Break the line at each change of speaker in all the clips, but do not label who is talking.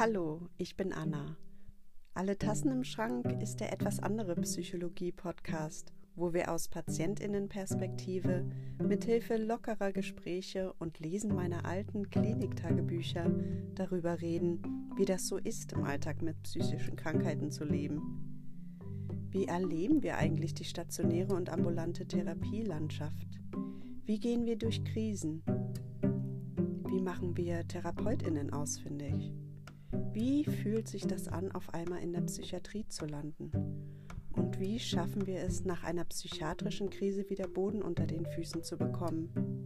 Hallo, ich bin Anna. Alle Tassen im Schrank ist der etwas andere Psychologie-Podcast, wo wir aus Patientinnenperspektive mithilfe lockerer Gespräche und Lesen meiner alten Kliniktagebücher darüber reden, wie das so ist, im Alltag mit psychischen Krankheiten zu leben. Wie erleben wir eigentlich die stationäre und ambulante Therapielandschaft? Wie gehen wir durch Krisen? Wie machen wir Therapeutinnen ausfindig? Wie fühlt sich das an, auf einmal in der Psychiatrie zu landen? Und wie schaffen wir es, nach einer psychiatrischen Krise wieder Boden unter den Füßen zu bekommen?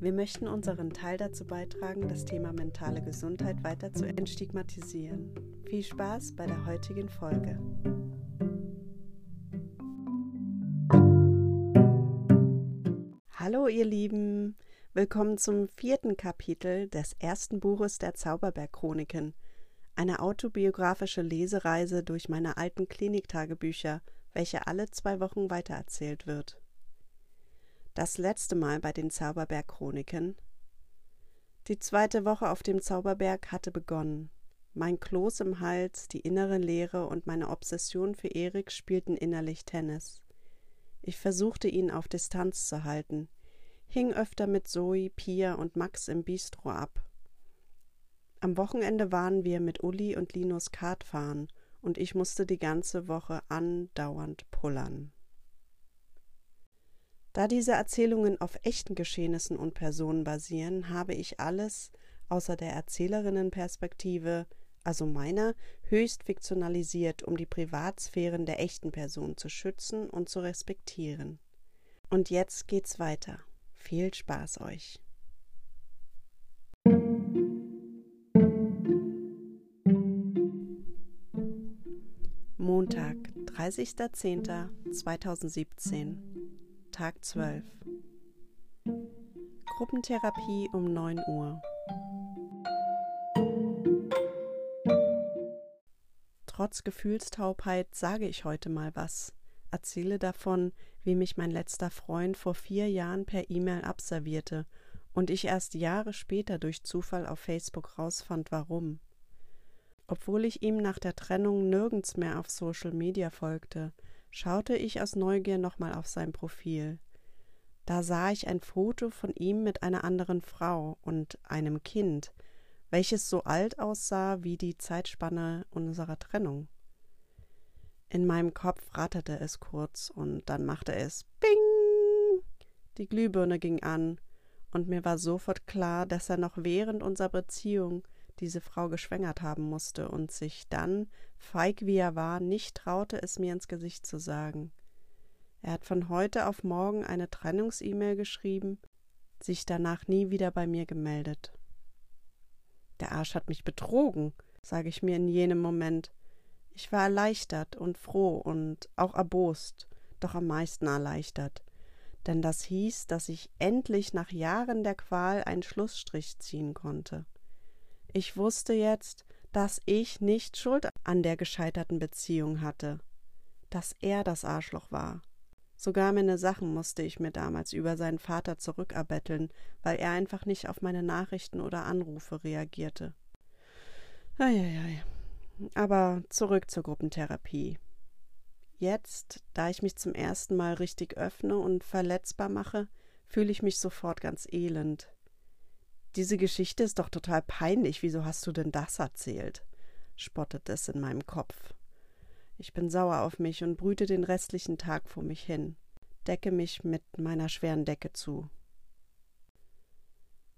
Wir möchten unseren Teil dazu beitragen, das Thema mentale Gesundheit weiter zu entstigmatisieren. Viel Spaß bei der heutigen Folge. Hallo ihr Lieben, willkommen zum vierten Kapitel des ersten Buches der Zauberberg-Chroniken, eine autobiografische Lesereise durch meine alten Kliniktagebücher, welche alle zwei Wochen weitererzählt wird. Das letzte Mal bei den Zauberberg-Chroniken. Die zweite Woche auf dem Zauberberg hatte begonnen. Mein Kloß im Hals, die innere Leere und meine Obsession für Erik spielten innerlich Tennis. Ich versuchte ihn auf Distanz zu halten, hing öfter mit Zoe, Pia und Max im Bistro ab. Am Wochenende waren wir mit Uli und Linus Kart fahren und ich musste die ganze Woche andauernd pullern. Da diese Erzählungen auf echten Geschehnissen und Personen basieren, habe ich alles außer der Erzählerinnenperspektive, also meiner, höchst fiktionalisiert, um die Privatsphären der echten Person zu schützen und zu respektieren. Und jetzt geht's weiter. Viel Spaß euch. Montag, 30.10.2017, Tag 12. Gruppentherapie um 9 Uhr. Trotz Gefühlstaubheit sage ich heute mal was erzähle davon, wie mich mein letzter Freund vor vier Jahren per E-Mail abservierte und ich erst Jahre später durch Zufall auf Facebook rausfand, warum. Obwohl ich ihm nach der Trennung nirgends mehr auf Social Media folgte, schaute ich aus Neugier nochmal auf sein Profil. Da sah ich ein Foto von ihm mit einer anderen Frau und einem Kind, welches so alt aussah wie die Zeitspanne unserer Trennung. In meinem Kopf ratterte es kurz und dann machte es Bing. Die Glühbirne ging an und mir war sofort klar, dass er noch während unserer Beziehung diese Frau geschwängert haben musste und sich dann, feig wie er war, nicht traute, es mir ins Gesicht zu sagen. Er hat von heute auf morgen eine Trennungs-E-Mail geschrieben, sich danach nie wieder bei mir gemeldet. Der Arsch hat mich betrogen, sage ich mir in jenem Moment, ich war erleichtert und froh und auch erbost, doch am meisten erleichtert, denn das hieß, dass ich endlich nach Jahren der Qual einen Schlussstrich ziehen konnte. Ich wusste jetzt, dass ich nicht Schuld an der gescheiterten Beziehung hatte, dass er das Arschloch war. Sogar meine Sachen musste ich mir damals über seinen Vater zurückerbetteln, weil er einfach nicht auf meine Nachrichten oder Anrufe reagierte. Eieiei. Aber zurück zur Gruppentherapie. Jetzt, da ich mich zum ersten Mal richtig öffne und verletzbar mache, fühle ich mich sofort ganz elend. Diese Geschichte ist doch total peinlich, wieso hast du denn das erzählt? spottet es in meinem Kopf. Ich bin sauer auf mich und brüte den restlichen Tag vor mich hin, decke mich mit meiner schweren Decke zu.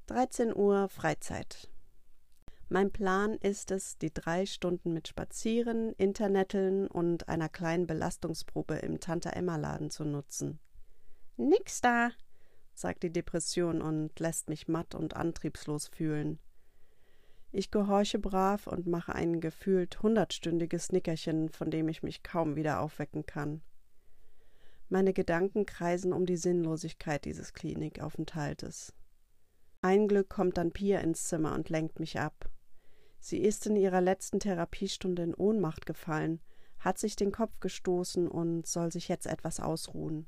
13 Uhr Freizeit. Mein Plan ist es, die drei Stunden mit Spazieren, Interneteln und einer kleinen Belastungsprobe im Tante-Emma-Laden zu nutzen. Nix da, sagt die Depression und lässt mich matt und antriebslos fühlen. Ich gehorche brav und mache ein gefühlt hundertstündiges Nickerchen, von dem ich mich kaum wieder aufwecken kann. Meine Gedanken kreisen um die Sinnlosigkeit dieses Klinikaufenthaltes. Ein Glück kommt dann Pia ins Zimmer und lenkt mich ab. Sie ist in ihrer letzten Therapiestunde in Ohnmacht gefallen, hat sich den Kopf gestoßen und soll sich jetzt etwas ausruhen.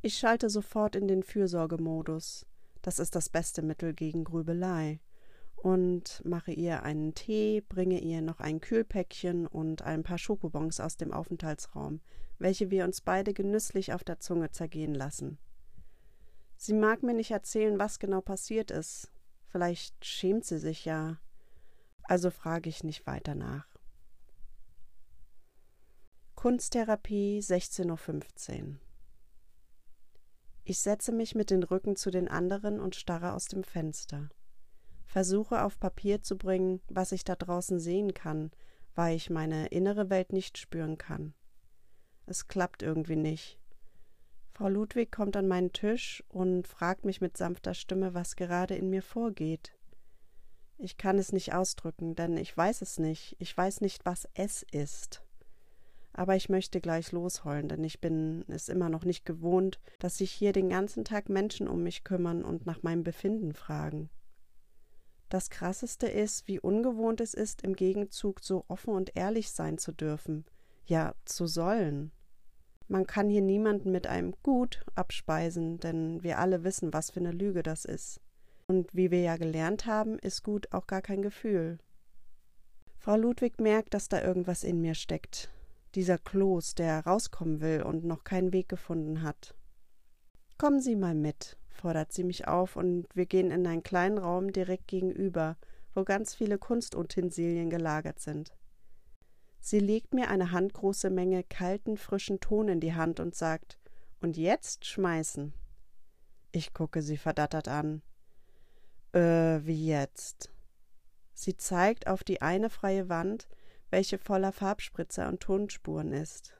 Ich schalte sofort in den Fürsorgemodus. Das ist das beste Mittel gegen Grübelei. und mache ihr einen Tee, bringe ihr noch ein Kühlpäckchen und ein paar Schokobons aus dem Aufenthaltsraum, welche wir uns beide genüsslich auf der Zunge zergehen lassen. Sie mag mir nicht erzählen, was genau passiert ist. Vielleicht schämt sie sich ja. Also frage ich nicht weiter nach. Kunsttherapie 16.15 Uhr. Ich setze mich mit den Rücken zu den anderen und starre aus dem Fenster. Versuche auf Papier zu bringen, was ich da draußen sehen kann, weil ich meine innere Welt nicht spüren kann. Es klappt irgendwie nicht. Frau Ludwig kommt an meinen Tisch und fragt mich mit sanfter Stimme, was gerade in mir vorgeht. Ich kann es nicht ausdrücken, denn ich weiß es nicht. Ich weiß nicht, was es ist. Aber ich möchte gleich losheulen, denn ich bin es immer noch nicht gewohnt, dass sich hier den ganzen Tag Menschen um mich kümmern und nach meinem Befinden fragen. Das Krasseste ist, wie ungewohnt es ist, im Gegenzug so offen und ehrlich sein zu dürfen, ja zu sollen. Man kann hier niemanden mit einem Gut abspeisen, denn wir alle wissen, was für eine Lüge das ist. Und wie wir ja gelernt haben, ist Gut auch gar kein Gefühl. Frau Ludwig merkt, dass da irgendwas in mir steckt. Dieser Kloß, der rauskommen will und noch keinen Weg gefunden hat. Kommen Sie mal mit, fordert sie mich auf, und wir gehen in einen kleinen Raum direkt gegenüber, wo ganz viele Kunstutensilien gelagert sind. Sie legt mir eine handgroße Menge kalten, frischen Ton in die Hand und sagt Und jetzt schmeißen. Ich gucke sie verdattert an. Äh, wie jetzt? Sie zeigt auf die eine freie Wand, welche voller Farbspritzer und Tonspuren ist.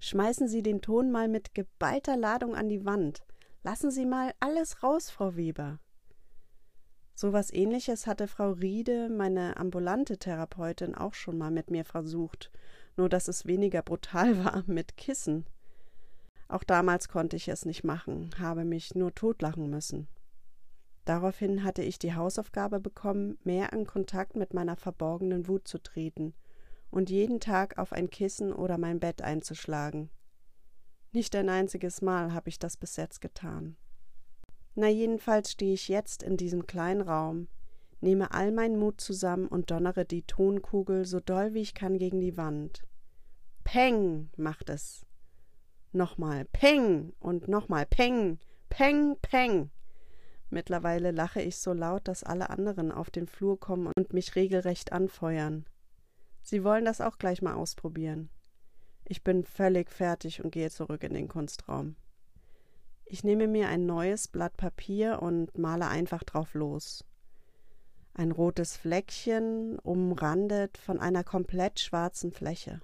Schmeißen Sie den Ton mal mit geballter Ladung an die Wand. Lassen Sie mal alles raus, Frau Weber. So was ähnliches hatte Frau Riede, meine ambulante Therapeutin, auch schon mal mit mir versucht, nur dass es weniger brutal war mit Kissen. Auch damals konnte ich es nicht machen, habe mich nur totlachen müssen. Daraufhin hatte ich die Hausaufgabe bekommen, mehr in Kontakt mit meiner verborgenen Wut zu treten und jeden Tag auf ein Kissen oder mein Bett einzuschlagen. Nicht ein einziges Mal habe ich das bis jetzt getan. Na jedenfalls stehe ich jetzt in diesem kleinen Raum, nehme all meinen Mut zusammen und donnere die Tonkugel so doll wie ich kann gegen die Wand. Peng macht es. Nochmal Peng und nochmal Peng, Peng, Peng. Mittlerweile lache ich so laut, dass alle anderen auf den Flur kommen und mich regelrecht anfeuern. Sie wollen das auch gleich mal ausprobieren. Ich bin völlig fertig und gehe zurück in den Kunstraum. Ich nehme mir ein neues Blatt Papier und male einfach drauf los. Ein rotes Fleckchen, umrandet von einer komplett schwarzen Fläche.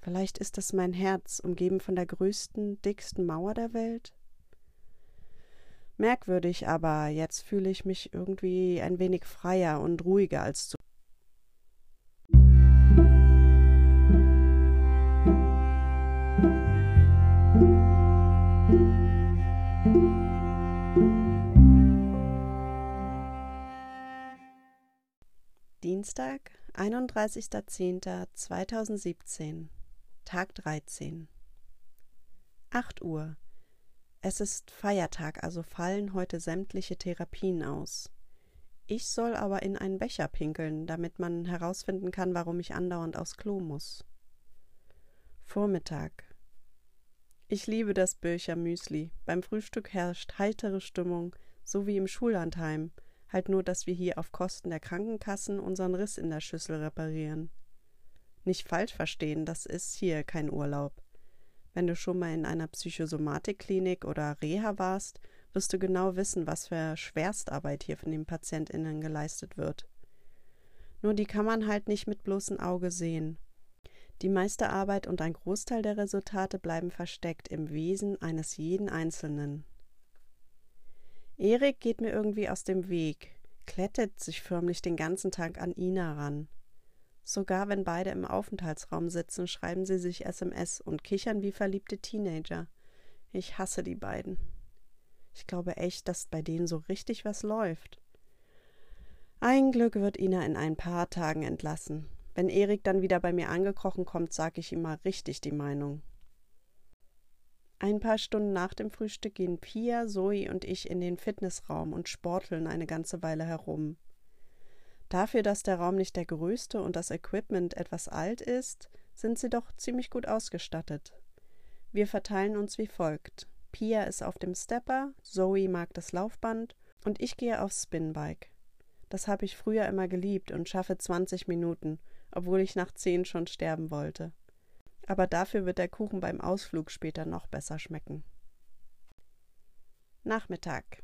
Vielleicht ist es mein Herz, umgeben von der größten, dicksten Mauer der Welt? Merkwürdig, aber jetzt fühle ich mich irgendwie ein wenig freier und ruhiger als zu. Dienstag, 31.10.2017, Tag 13. 8 Uhr. Es ist Feiertag, also fallen heute sämtliche Therapien aus. Ich soll aber in einen Becher pinkeln, damit man herausfinden kann, warum ich andauernd aufs Klo muss. Vormittag. Ich liebe das Böcher Müsli. Beim Frühstück herrscht heitere Stimmung, so wie im Schullandheim, halt nur, dass wir hier auf Kosten der Krankenkassen unseren Riss in der Schüssel reparieren. Nicht falsch verstehen, das ist hier kein Urlaub. Wenn du schon mal in einer Psychosomatikklinik oder Reha warst, wirst du genau wissen, was für Schwerstarbeit hier von den PatientInnen geleistet wird. Nur die kann man halt nicht mit bloßem Auge sehen. Die meiste Arbeit und ein Großteil der Resultate bleiben versteckt im Wesen eines jeden Einzelnen. Erik geht mir irgendwie aus dem Weg, klettet sich förmlich den ganzen Tag an Ina ran. Sogar wenn beide im Aufenthaltsraum sitzen, schreiben sie sich SMS und kichern wie verliebte Teenager. Ich hasse die beiden. Ich glaube echt, dass bei denen so richtig was läuft. Ein Glück wird Ina in ein paar Tagen entlassen. Wenn Erik dann wieder bei mir angekrochen kommt, sage ich ihm mal richtig die Meinung. Ein paar Stunden nach dem Frühstück gehen Pia, Zoe und ich in den Fitnessraum und sporteln eine ganze Weile herum. Dafür, dass der Raum nicht der größte und das Equipment etwas alt ist, sind sie doch ziemlich gut ausgestattet. Wir verteilen uns wie folgt. Pia ist auf dem Stepper, Zoe mag das Laufband und ich gehe aufs Spinbike. Das habe ich früher immer geliebt und schaffe 20 Minuten, obwohl ich nach 10 schon sterben wollte. Aber dafür wird der Kuchen beim Ausflug später noch besser schmecken. Nachmittag.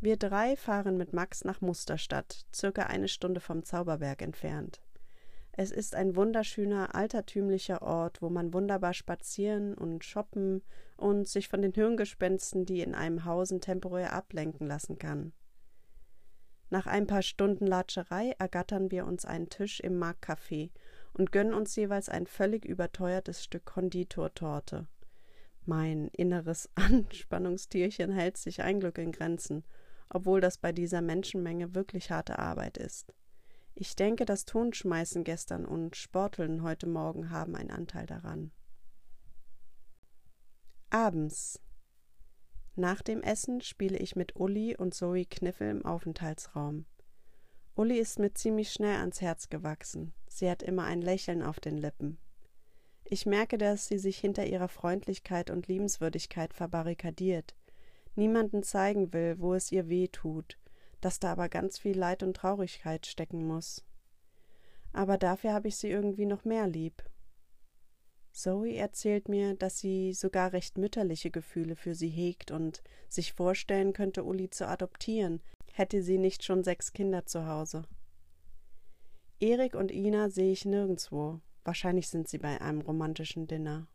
Wir drei fahren mit Max nach Musterstadt, circa eine Stunde vom Zauberberg entfernt. Es ist ein wunderschöner, altertümlicher Ort, wo man wunderbar spazieren und shoppen und sich von den Hirngespensten, die in einem hausen, temporär ablenken lassen kann. Nach ein paar Stunden Latscherei ergattern wir uns einen Tisch im Marktcafé und gönnen uns jeweils ein völlig überteuertes Stück Konditortorte. Mein inneres Anspannungstierchen hält sich ein Glück in Grenzen, obwohl das bei dieser Menschenmenge wirklich harte Arbeit ist. Ich denke, das Tonschmeißen gestern und Sporteln heute Morgen haben einen Anteil daran. Abends. Nach dem Essen spiele ich mit Uli und Zoe Kniffel im Aufenthaltsraum. Uli ist mir ziemlich schnell ans Herz gewachsen. Sie hat immer ein Lächeln auf den Lippen. Ich merke, dass sie sich hinter ihrer Freundlichkeit und Liebenswürdigkeit verbarrikadiert, niemanden zeigen will, wo es ihr weh tut, dass da aber ganz viel Leid und Traurigkeit stecken muss. Aber dafür habe ich sie irgendwie noch mehr lieb. Zoe erzählt mir, dass sie sogar recht mütterliche Gefühle für sie hegt und sich vorstellen könnte, Uli zu adoptieren, hätte sie nicht schon sechs Kinder zu Hause. Erik und Ina sehe ich nirgendwo. Wahrscheinlich sind sie bei einem romantischen Dinner.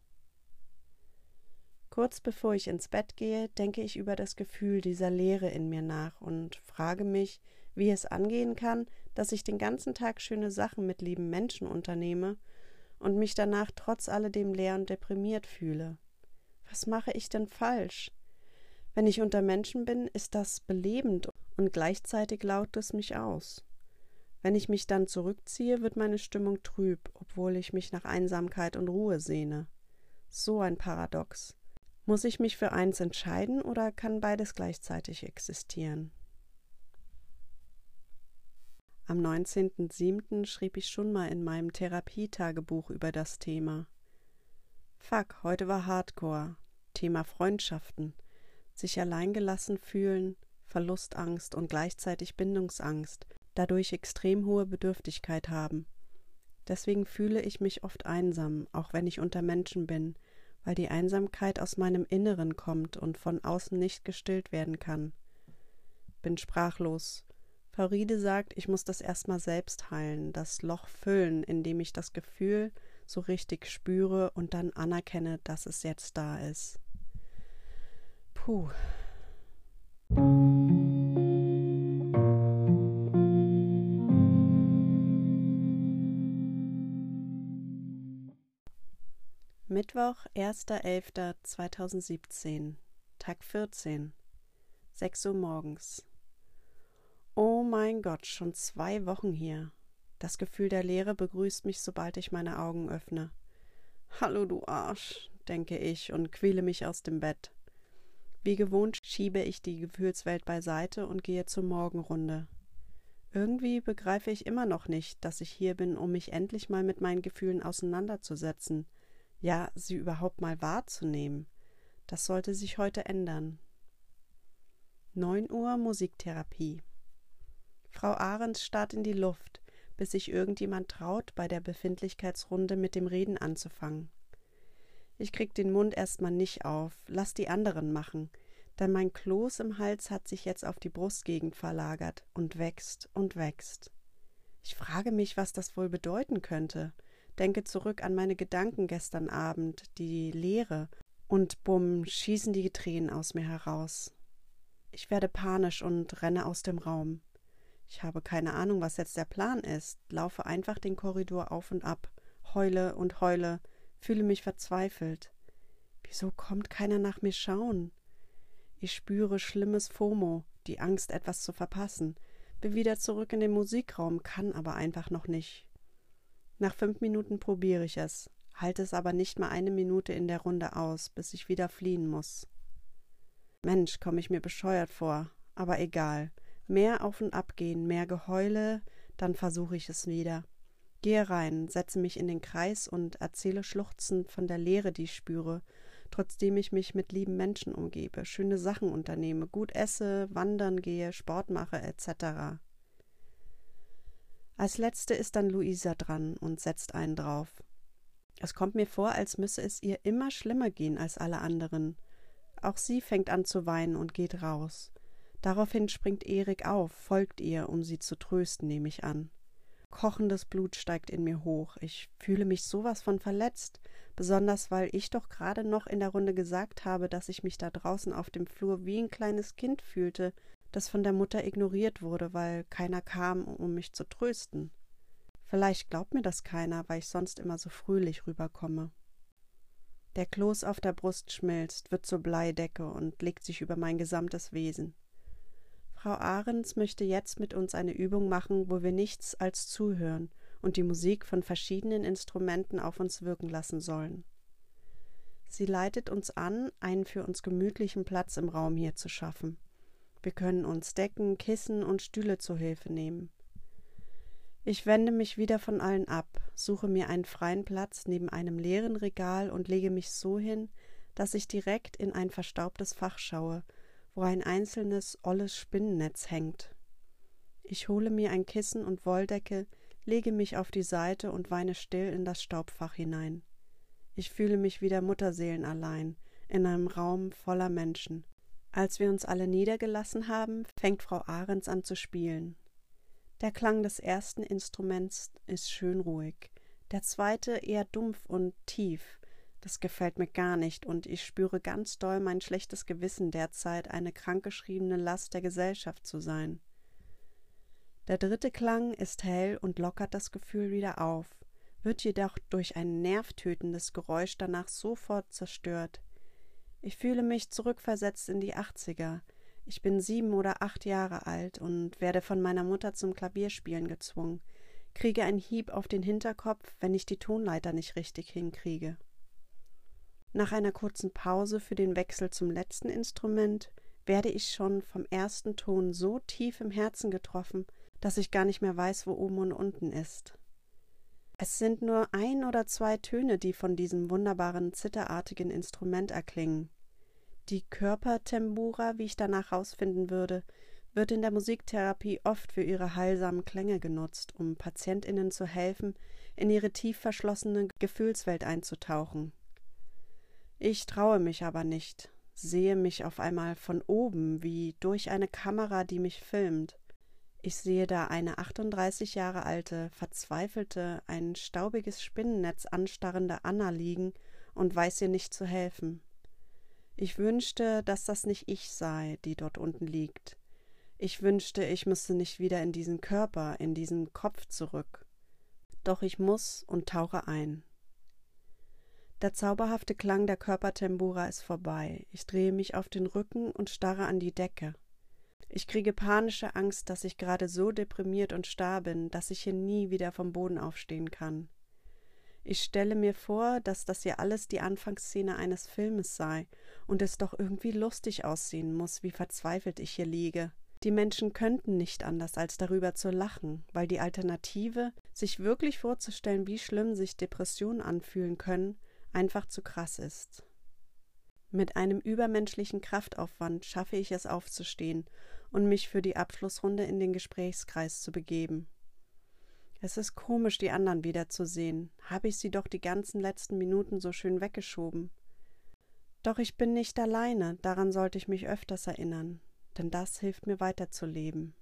Kurz bevor ich ins Bett gehe, denke ich über das Gefühl dieser Leere in mir nach und frage mich, wie es angehen kann, dass ich den ganzen Tag schöne Sachen mit lieben Menschen unternehme und mich danach trotz alledem leer und deprimiert fühle. Was mache ich denn falsch? Wenn ich unter Menschen bin, ist das belebend und gleichzeitig lautet es mich aus. Wenn ich mich dann zurückziehe, wird meine Stimmung trüb, obwohl ich mich nach Einsamkeit und Ruhe sehne. So ein Paradox. Muss ich mich für eins entscheiden oder kann beides gleichzeitig existieren? Am 19.07. schrieb ich schon mal in meinem Therapietagebuch über das Thema. Fuck, heute war Hardcore. Thema Freundschaften. Sich alleingelassen fühlen, Verlustangst und gleichzeitig Bindungsangst, dadurch extrem hohe Bedürftigkeit haben. Deswegen fühle ich mich oft einsam, auch wenn ich unter Menschen bin, weil die Einsamkeit aus meinem Inneren kommt und von außen nicht gestillt werden kann. Bin sprachlos. Fauride sagt, ich muss das erstmal selbst heilen, das Loch füllen, indem ich das Gefühl so richtig spüre und dann anerkenne, dass es jetzt da ist. Puh. Mittwoch, 1.11.2017, Tag 14, 6 Uhr morgens. Oh mein Gott, schon zwei Wochen hier. Das Gefühl der Leere begrüßt mich, sobald ich meine Augen öffne. Hallo, du Arsch, denke ich und quäle mich aus dem Bett. Wie gewohnt schiebe ich die Gefühlswelt beiseite und gehe zur Morgenrunde. Irgendwie begreife ich immer noch nicht, dass ich hier bin, um mich endlich mal mit meinen Gefühlen auseinanderzusetzen – ja, sie überhaupt mal wahrzunehmen. Das sollte sich heute ändern. 9 Uhr Musiktherapie. Frau Ahrens starrt in die Luft, bis sich irgendjemand traut, bei der Befindlichkeitsrunde mit dem Reden anzufangen. Ich krieg den Mund erstmal nicht auf, lass die anderen machen, denn mein Kloß im Hals hat sich jetzt auf die Brustgegend verlagert und wächst und wächst. Ich frage mich, was das wohl bedeuten könnte denke zurück an meine Gedanken gestern Abend, die Leere, und bumm, schießen die Tränen aus mir heraus. Ich werde panisch und renne aus dem Raum. Ich habe keine Ahnung, was jetzt der Plan ist, laufe einfach den Korridor auf und ab, heule und heule, fühle mich verzweifelt. Wieso kommt keiner nach mir schauen? Ich spüre schlimmes FOMO, die Angst, etwas zu verpassen, bin wieder zurück in den Musikraum, kann aber einfach noch nicht. Nach fünf Minuten probiere ich es, halte es aber nicht mal eine Minute in der Runde aus, bis ich wieder fliehen muss. Mensch, komme ich mir bescheuert vor, aber egal. Mehr auf und ab gehen, mehr Geheule, Dann versuche ich es wieder. Gehe rein, setze mich in den Kreis und erzähle schluchzend von der Leere, die ich spüre, trotzdem ich mich mit lieben Menschen umgebe, schöne Sachen unternehme, gut esse, wandern gehe, Sport mache, etc. Als letzte ist dann Luisa dran und setzt einen drauf. Es kommt mir vor, als müsse es ihr immer schlimmer gehen als alle anderen. Auch sie fängt an zu weinen und geht raus. Daraufhin springt Erik auf, folgt ihr, um sie zu trösten, nehme ich an. Kochendes Blut steigt in mir hoch. Ich fühle mich sowas von verletzt, besonders weil ich doch gerade noch in der Runde gesagt habe, dass ich mich da draußen auf dem Flur wie ein kleines Kind fühlte, das von der Mutter ignoriert wurde, weil keiner kam, um mich zu trösten. Vielleicht glaubt mir das keiner, weil ich sonst immer so fröhlich rüberkomme. Der Kloß auf der Brust schmilzt, wird zur Bleidecke und legt sich über mein gesamtes Wesen. Frau Ahrens möchte jetzt mit uns eine Übung machen, wo wir nichts als zuhören und die Musik von verschiedenen Instrumenten auf uns wirken lassen sollen. Sie leitet uns an, einen für uns gemütlichen Platz im Raum hier zu schaffen. Wir können uns Decken, Kissen und Stühle zur Hilfe nehmen. Ich wende mich wieder von allen ab, suche mir einen freien Platz neben einem leeren Regal und lege mich so hin, dass ich direkt in ein verstaubtes Fach schaue, wo ein einzelnes olles Spinnennetz hängt. Ich hole mir ein Kissen und Wolldecke, lege mich auf die Seite und weine still in das Staubfach hinein. Ich fühle mich wieder mutterseelenallein in einem Raum voller Menschen. Als wir uns alle niedergelassen haben, fängt Frau Ahrens an zu spielen. Der Klang des ersten Instruments ist schön ruhig, der zweite eher dumpf und tief, das gefällt mir gar nicht, und ich spüre ganz doll mein schlechtes Gewissen derzeit, eine krankgeschriebene Last der Gesellschaft zu sein. Der dritte Klang ist hell und lockert das Gefühl wieder auf, wird jedoch durch ein nervtötendes Geräusch danach sofort zerstört. Ich fühle mich zurückversetzt in die Achtziger. Ich bin sieben oder acht Jahre alt und werde von meiner Mutter zum Klavierspielen gezwungen, kriege einen Hieb auf den Hinterkopf, wenn ich die Tonleiter nicht richtig hinkriege. Nach einer kurzen Pause für den Wechsel zum letzten Instrument werde ich schon vom ersten Ton so tief im Herzen getroffen, dass ich gar nicht mehr weiß, wo oben und unten ist. Es sind nur ein oder zwei Töne, die von diesem wunderbaren zitterartigen Instrument erklingen. Die Körpertembura, wie ich danach herausfinden würde, wird in der Musiktherapie oft für ihre heilsamen Klänge genutzt, um PatientInnen zu helfen, in ihre tief verschlossene Gefühlswelt einzutauchen. Ich traue mich aber nicht, sehe mich auf einmal von oben wie durch eine Kamera, die mich filmt. Ich sehe da eine 38 Jahre alte, verzweifelte, ein staubiges Spinnennetz anstarrende Anna liegen und weiß ihr nicht zu helfen. Ich wünschte, dass das nicht ich sei, die dort unten liegt. Ich wünschte, ich müsste nicht wieder in diesen Körper, in diesen Kopf zurück. Doch ich muss und tauche ein. Der zauberhafte Klang der Körpertembura ist vorbei. Ich drehe mich auf den Rücken und starre an die Decke. Ich kriege panische Angst, dass ich gerade so deprimiert und starr bin, dass ich hier nie wieder vom Boden aufstehen kann. Ich stelle mir vor, dass das ja alles die Anfangsszene eines Filmes sei und es doch irgendwie lustig aussehen muss, wie verzweifelt ich hier liege. Die Menschen könnten nicht anders, als darüber zu lachen, weil die Alternative, sich wirklich vorzustellen, wie schlimm sich Depressionen anfühlen können, einfach zu krass ist. Mit einem übermenschlichen Kraftaufwand schaffe ich es aufzustehen und mich für die Abschlussrunde in den Gesprächskreis zu begeben. Es ist komisch, die anderen wiederzusehen. Habe ich sie doch die ganzen letzten Minuten so schön weggeschoben. Doch ich bin nicht alleine, daran sollte ich mich öfters erinnern, denn das hilft mir weiterzuleben.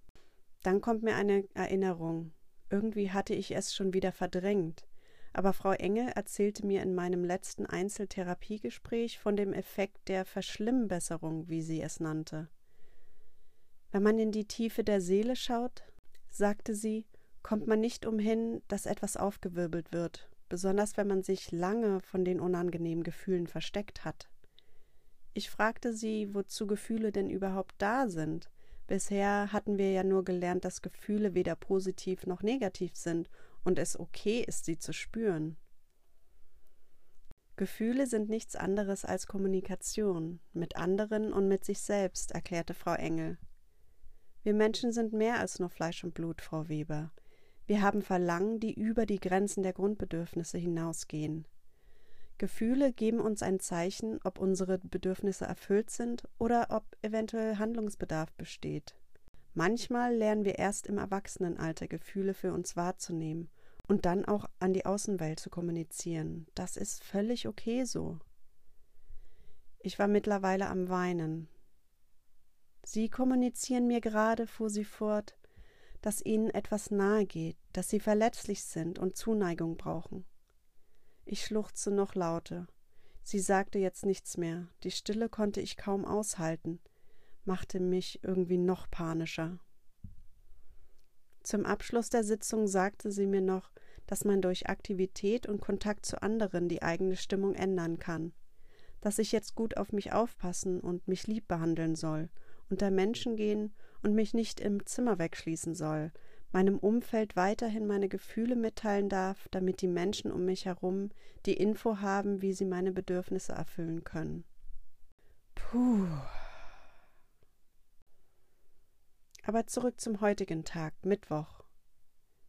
Dann kommt mir eine Erinnerung. Irgendwie hatte ich es schon wieder verdrängt aber Frau Engel erzählte mir in meinem letzten Einzeltherapiegespräch von dem Effekt der Verschlimmbesserung, wie sie es nannte. Wenn man in die Tiefe der Seele schaut, sagte sie, kommt man nicht umhin, dass etwas aufgewirbelt wird, besonders wenn man sich lange von den unangenehmen Gefühlen versteckt hat. Ich fragte sie, wozu Gefühle denn überhaupt da sind. Bisher hatten wir ja nur gelernt, dass Gefühle weder positiv noch negativ sind und es okay ist, sie zu spüren. Gefühle sind nichts anderes als Kommunikation mit anderen und mit sich selbst, erklärte Frau Engel. Wir Menschen sind mehr als nur Fleisch und Blut, Frau Weber. Wir haben Verlangen, die über die Grenzen der Grundbedürfnisse hinausgehen. Gefühle geben uns ein Zeichen, ob unsere Bedürfnisse erfüllt sind oder ob eventuell Handlungsbedarf besteht. Manchmal lernen wir erst im Erwachsenenalter Gefühle für uns wahrzunehmen und dann auch an die Außenwelt zu kommunizieren. Das ist völlig okay so. Ich war mittlerweile am Weinen. Sie kommunizieren mir gerade, fuhr sie fort, dass ihnen etwas nahe geht, dass sie verletzlich sind und Zuneigung brauchen. Ich schluchzte noch lauter. Sie sagte jetzt nichts mehr. Die Stille konnte ich kaum aushalten, machte mich irgendwie noch panischer. Zum Abschluss der Sitzung sagte sie mir noch, dass man durch Aktivität und Kontakt zu anderen die eigene Stimmung ändern kann, dass ich jetzt gut auf mich aufpassen und mich lieb behandeln soll, unter Menschen gehen und mich nicht im Zimmer wegschließen soll, meinem Umfeld weiterhin meine Gefühle mitteilen darf, damit die Menschen um mich herum die Info haben, wie sie meine Bedürfnisse erfüllen können. Puh. Aber zurück zum heutigen Tag, Mittwoch.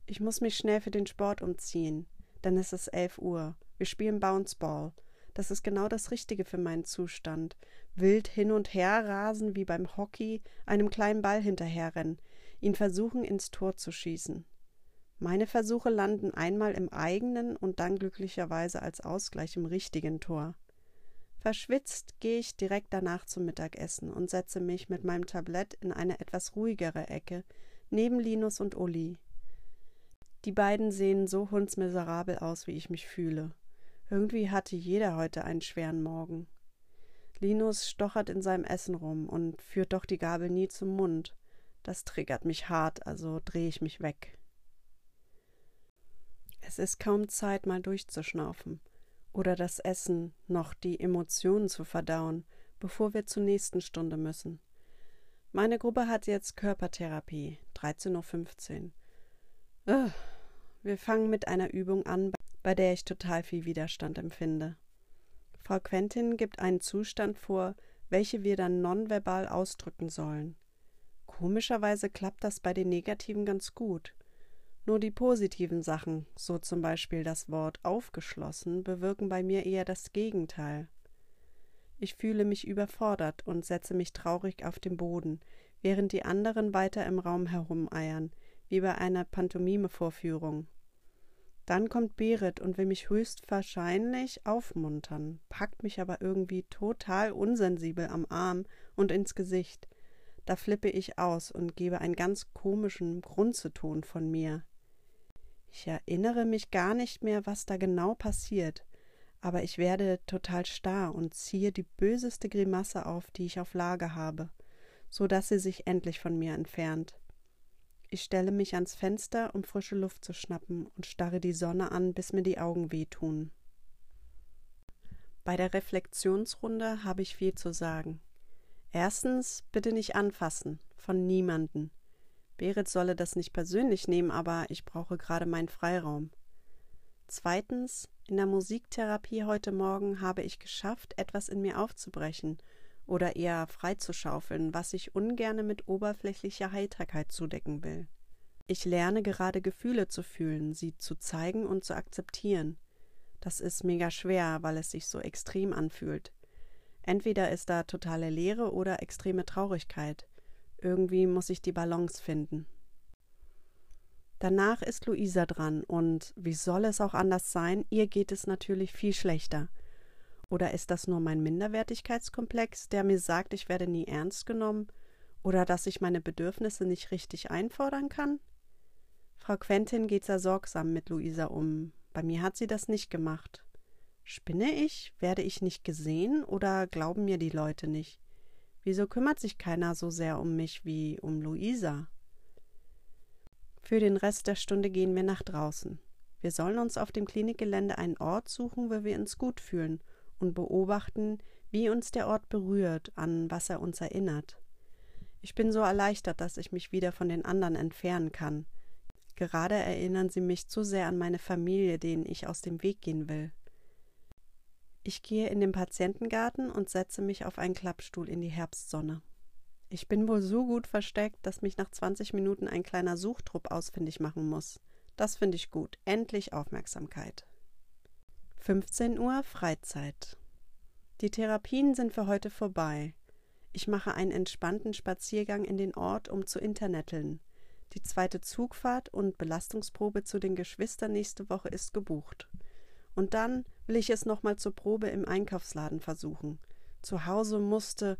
Ich muss mich schnell für den Sport umziehen, denn es ist elf Uhr. Wir spielen Bounceball. Das ist genau das Richtige für meinen Zustand. Wild hin und her rasen wie beim Hockey, einem kleinen Ball hinterherrennen, ihn versuchen ins Tor zu schießen. Meine Versuche landen einmal im eigenen und dann glücklicherweise als Ausgleich im richtigen Tor. Verschwitzt gehe ich direkt danach zum Mittagessen und setze mich mit meinem Tablett in eine etwas ruhigere Ecke, neben Linus und Uli. Die beiden sehen so hundsmiserabel aus, wie ich mich fühle. Irgendwie hatte jeder heute einen schweren Morgen. Linus stochert in seinem Essen rum und führt doch die Gabel nie zum Mund. Das triggert mich hart, also drehe ich mich weg. Es ist kaum Zeit, mal durchzuschnaufen oder das Essen noch die Emotionen zu verdauen, bevor wir zur nächsten Stunde müssen. Meine Gruppe hat jetzt Körpertherapie, 13.15 Uhr. Wir fangen mit einer Übung an, bei der ich total viel Widerstand empfinde. Frau Quentin gibt einen Zustand vor, welche wir dann nonverbal ausdrücken sollen. Komischerweise klappt das bei den negativen ganz gut. Nur die positiven Sachen, so zum Beispiel das Wort aufgeschlossen, bewirken bei mir eher das Gegenteil. Ich fühle mich überfordert und setze mich traurig auf den Boden, während die anderen weiter im Raum herumeiern, wie bei einer Pantomime-Vorführung. Dann kommt Berit und will mich höchstwahrscheinlich aufmuntern, packt mich aber irgendwie total unsensibel am Arm und ins Gesicht – da flippe ich aus und gebe einen ganz komischen Grunzeton von mir. Ich erinnere mich gar nicht mehr, was da genau passiert, aber ich werde total starr und ziehe die böseste Grimasse auf, die ich auf Lage habe, so dass sie sich endlich von mir entfernt. Ich stelle mich ans Fenster, um frische Luft zu schnappen und starre die Sonne an, bis mir die Augen wehtun. Bei der Reflexionsrunde habe ich viel zu sagen. Erstens, bitte nicht anfassen, von niemanden. Berit solle das nicht persönlich nehmen, aber ich brauche gerade meinen Freiraum. Zweitens, in der Musiktherapie heute Morgen habe ich geschafft, etwas in mir aufzubrechen oder eher freizuschaufeln, was ich ungerne mit oberflächlicher Heiterkeit zudecken will. Ich lerne gerade Gefühle zu fühlen, sie zu zeigen und zu akzeptieren. Das ist mega schwer, weil es sich so extrem anfühlt. Entweder ist da totale Leere oder extreme Traurigkeit. Irgendwie muss ich die Balance finden. Danach ist Luisa dran und wie soll es auch anders sein, ihr geht es natürlich viel schlechter. Oder ist das nur mein Minderwertigkeitskomplex, der mir sagt, ich werde nie ernst genommen? Oder dass ich meine Bedürfnisse nicht richtig einfordern kann? Frau Quentin geht sehr sorgsam mit Luisa um. Bei mir hat sie das nicht gemacht. Spinne ich? Werde ich nicht gesehen oder glauben mir die Leute nicht? Wieso kümmert sich keiner so sehr um mich wie um Luisa? Für den Rest der Stunde gehen wir nach draußen. Wir sollen uns auf dem Klinikgelände einen Ort suchen, wo wir uns gut fühlen und beobachten, wie uns der Ort berührt, an was er uns erinnert. Ich bin so erleichtert, dass ich mich wieder von den anderen entfernen kann. Gerade erinnern sie mich zu sehr an meine Familie, denen ich aus dem Weg gehen will. Ich gehe in den Patientengarten und setze mich auf einen Klappstuhl in die Herbstsonne. Ich bin wohl so gut versteckt, dass mich nach 20 Minuten ein kleiner Suchtrupp ausfindig machen muss. Das finde ich gut. Endlich Aufmerksamkeit. 15 Uhr Freizeit. Die Therapien sind für heute vorbei. Ich mache einen entspannten Spaziergang in den Ort, um zu internetteln. Die zweite Zugfahrt und Belastungsprobe zu den Geschwistern nächste Woche ist gebucht. Und dann will ich es nochmal zur Probe im Einkaufsladen versuchen. Zu Hause musste,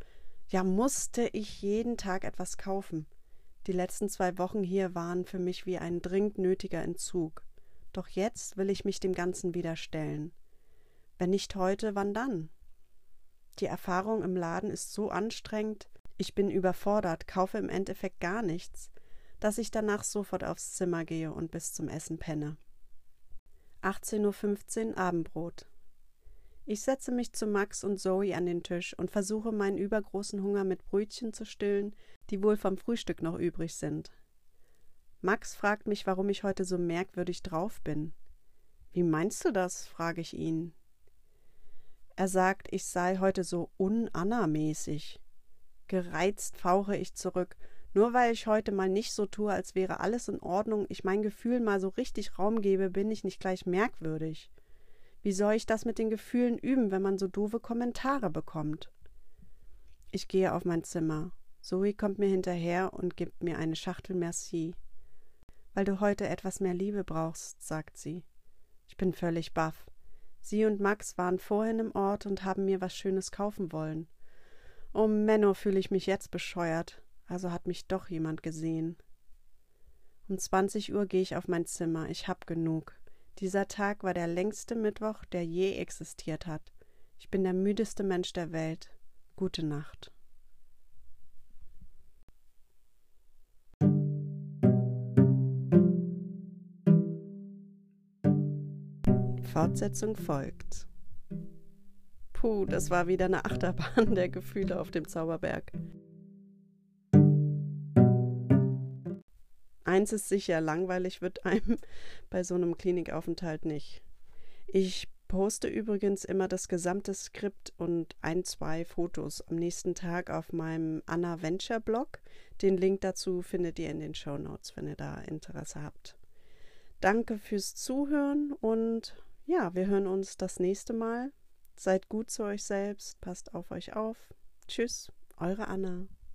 ja musste ich jeden Tag etwas kaufen. Die letzten zwei Wochen hier waren für mich wie ein dringend nötiger Entzug. Doch jetzt will ich mich dem Ganzen wieder stellen. Wenn nicht heute, wann dann? Die Erfahrung im Laden ist so anstrengend, ich bin überfordert, kaufe im Endeffekt gar nichts, dass ich danach sofort aufs Zimmer gehe und bis zum Essen penne. 18.15 Uhr Abendbrot. Ich setze mich zu Max und Zoe an den Tisch und versuche meinen übergroßen Hunger mit Brötchen zu stillen, die wohl vom Frühstück noch übrig sind. Max fragt mich, warum ich heute so merkwürdig drauf bin. Wie meinst du das? frage ich ihn. Er sagt, ich sei heute so unanna-mäßig. Gereizt fauche ich zurück. Nur weil ich heute mal nicht so tue, als wäre alles in Ordnung, ich mein Gefühl mal so richtig Raum gebe, bin ich nicht gleich merkwürdig. Wie soll ich das mit den Gefühlen üben, wenn man so doofe Kommentare bekommt? Ich gehe auf mein Zimmer. Zoe kommt mir hinterher und gibt mir eine Schachtel Merci. Weil du heute etwas mehr Liebe brauchst, sagt sie. Ich bin völlig baff. Sie und Max waren vorhin im Ort und haben mir was Schönes kaufen wollen. Oh Menno, fühle ich mich jetzt bescheuert. Also hat mich doch jemand gesehen. Um zwanzig Uhr gehe ich auf mein Zimmer. Ich hab genug. Dieser Tag war der längste Mittwoch, der je existiert hat. Ich bin der müdeste Mensch der Welt. Gute Nacht. Fortsetzung folgt. Puh, das war wieder eine Achterbahn der Gefühle auf dem Zauberberg. Eins ist sicher, langweilig wird einem bei so einem Klinikaufenthalt nicht. Ich poste übrigens immer das gesamte Skript und ein, zwei Fotos am nächsten Tag auf meinem Anna Venture Blog. Den Link dazu findet ihr in den Show Notes, wenn ihr da Interesse habt. Danke fürs Zuhören und ja, wir hören uns das nächste Mal. Seid gut zu euch selbst, passt auf euch auf. Tschüss, eure Anna.